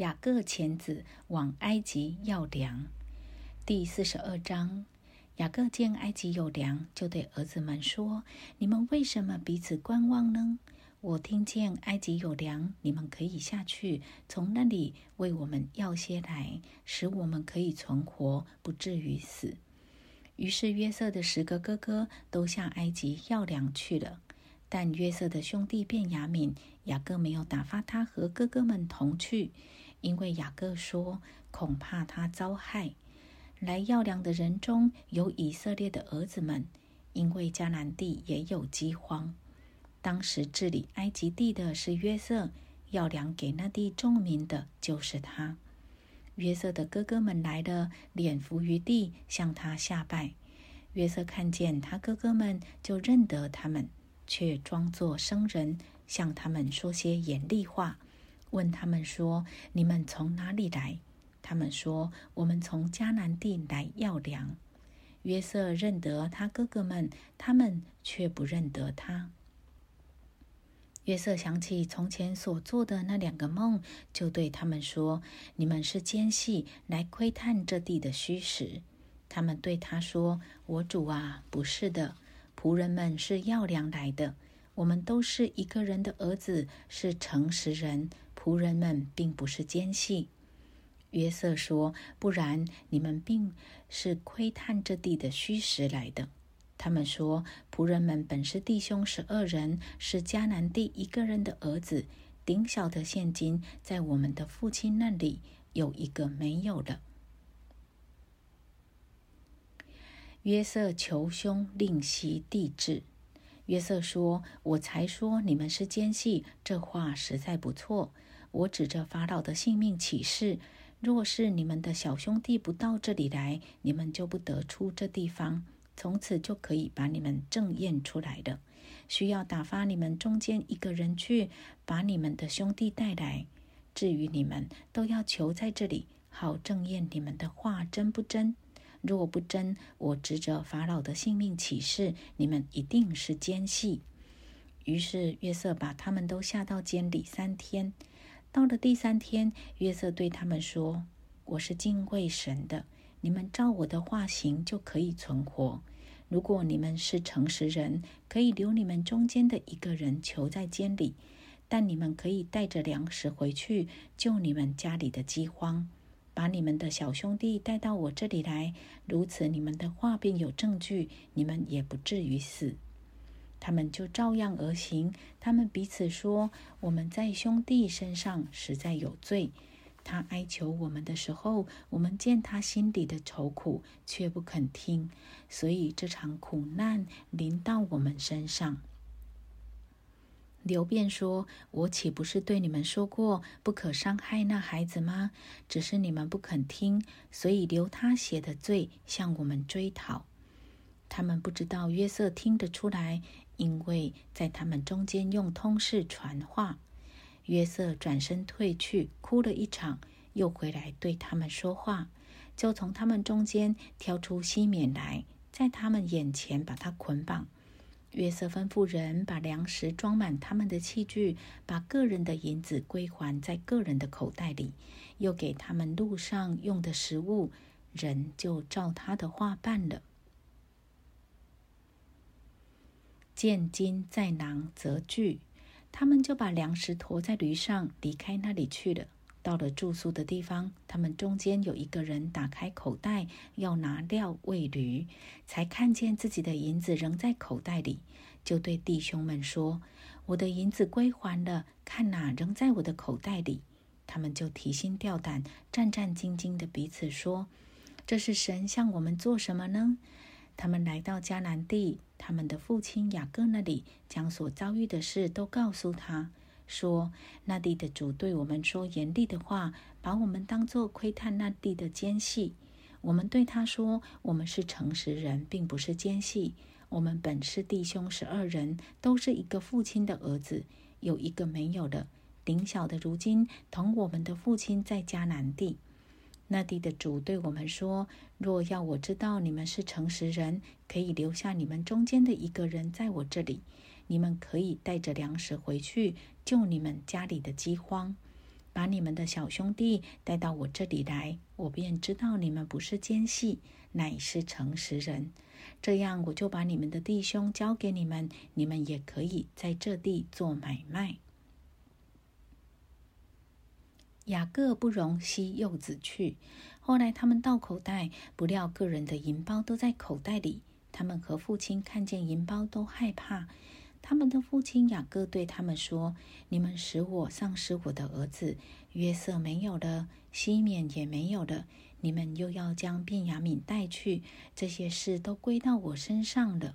雅各遣子往埃及要粮。第四十二章，雅各见埃及有粮，就对儿子们说：“你们为什么彼此观望呢？我听见埃及有粮，你们可以下去，从那里为我们要些来，使我们可以存活，不至于死。”于是约瑟的十个哥哥都向埃及要粮去了。但约瑟的兄弟便雅敏，雅各没有打发他和哥哥们同去，因为雅各说恐怕他遭害。来要粮的人中有以色列的儿子们，因为迦南地也有饥荒。当时治理埃及地的是约瑟，要粮给那地众民的就是他。约瑟的哥哥们来了，脸伏于地，向他下拜。约瑟看见他哥哥们，就认得他们。却装作生人，向他们说些严厉话，问他们说：“你们从哪里来？”他们说：“我们从迦南地来要粮。”约瑟认得他哥哥们，他们却不认得他。约瑟想起从前所做的那两个梦，就对他们说：“你们是奸细，来窥探这地的虚实。”他们对他说：“我主啊，不是的。”仆人们是要粮来的，我们都是一个人的儿子，是诚实人。仆人们并不是奸细。约瑟说：“不然，你们并是窥探这地的虚实来的。”他们说：“仆人们本是弟兄十二人，是迦南地一个人的儿子。顶小的现金在我们的父亲那里，有一个没有了。”约瑟求兄令息地质。约瑟说：“我才说你们是奸细，这话实在不错。我指着法老的性命起誓，若是你们的小兄弟不到这里来，你们就不得出这地方。从此就可以把你们正验出来的。需要打发你们中间一个人去，把你们的兄弟带来。至于你们，都要求在这里，好正验你们的话真不真。”若不真，我指着法老的性命起誓，你们一定是奸细。于是约瑟把他们都下到监里三天。到了第三天，约瑟对他们说：“我是敬畏神的，你们照我的话行，就可以存活。如果你们是诚实人，可以留你们中间的一个人囚在监里，但你们可以带着粮食回去，救你们家里的饥荒。”把你们的小兄弟带到我这里来，如此你们的话便有证据，你们也不至于死。他们就照样而行。他们彼此说：“我们在兄弟身上实在有罪。他哀求我们的时候，我们见他心里的愁苦，却不肯听，所以这场苦难临到我们身上。”刘辩说：“我岂不是对你们说过，不可伤害那孩子吗？只是你们不肯听，所以留他写的罪向我们追讨。他们不知道约瑟听得出来，因为在他们中间用通事传话。约瑟转身退去，哭了一场，又回来对他们说话，就从他们中间挑出西缅来，在他们眼前把他捆绑。”约瑟吩咐人把粮食装满他们的器具，把个人的银子归还在个人的口袋里，又给他们路上用的食物，人就照他的话办了。见金在囊则聚，他们就把粮食驮在驴上，离开那里去了。到了住宿的地方，他们中间有一个人打开口袋要拿料喂驴，才看见自己的银子仍在口袋里，就对弟兄们说：“我的银子归还了，看哪，仍在我的口袋里。”他们就提心吊胆、战战兢兢的彼此说：“这是神向我们做什么呢？”他们来到迦南地，他们的父亲雅各那里，将所遭遇的事都告诉他。说那地的主对我们说严厉的话，把我们当作窥探那地的奸细。我们对他说：“我们是诚实人，并不是奸细。我们本是弟兄十二人，都是一个父亲的儿子，有一个没有的。顶小的如今同我们的父亲在迦南地。那地的主对我们说：若要我知道你们是诚实人，可以留下你们中间的一个人在我这里。”你们可以带着粮食回去，救你们家里的饥荒。把你们的小兄弟带到我这里来，我便知道你们不是奸细，乃是诚实人。这样，我就把你们的弟兄交给你们，你们也可以在这地做买卖。雅各不容西柚子去。后来他们到口袋，不料个人的银包都在口袋里。他们和父亲看见银包都害怕。他们的父亲雅各对他们说：“你们使我丧失我的儿子约瑟没有了，西缅也没有了。你们又要将便雅悯带去，这些事都归到我身上了。”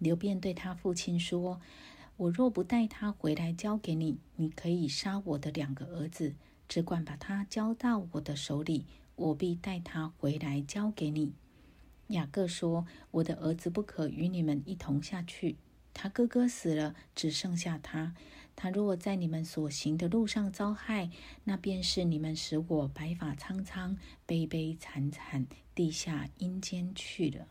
刘辩对他父亲说：“我若不带他回来交给你，你可以杀我的两个儿子，只管把他交到我的手里，我必带他回来交给你。”雅各说：“我的儿子不可与你们一同下去。”他哥哥死了，只剩下他。他若在你们所行的路上遭害，那便是你们使我白发苍苍、悲悲惨惨地下阴间去了。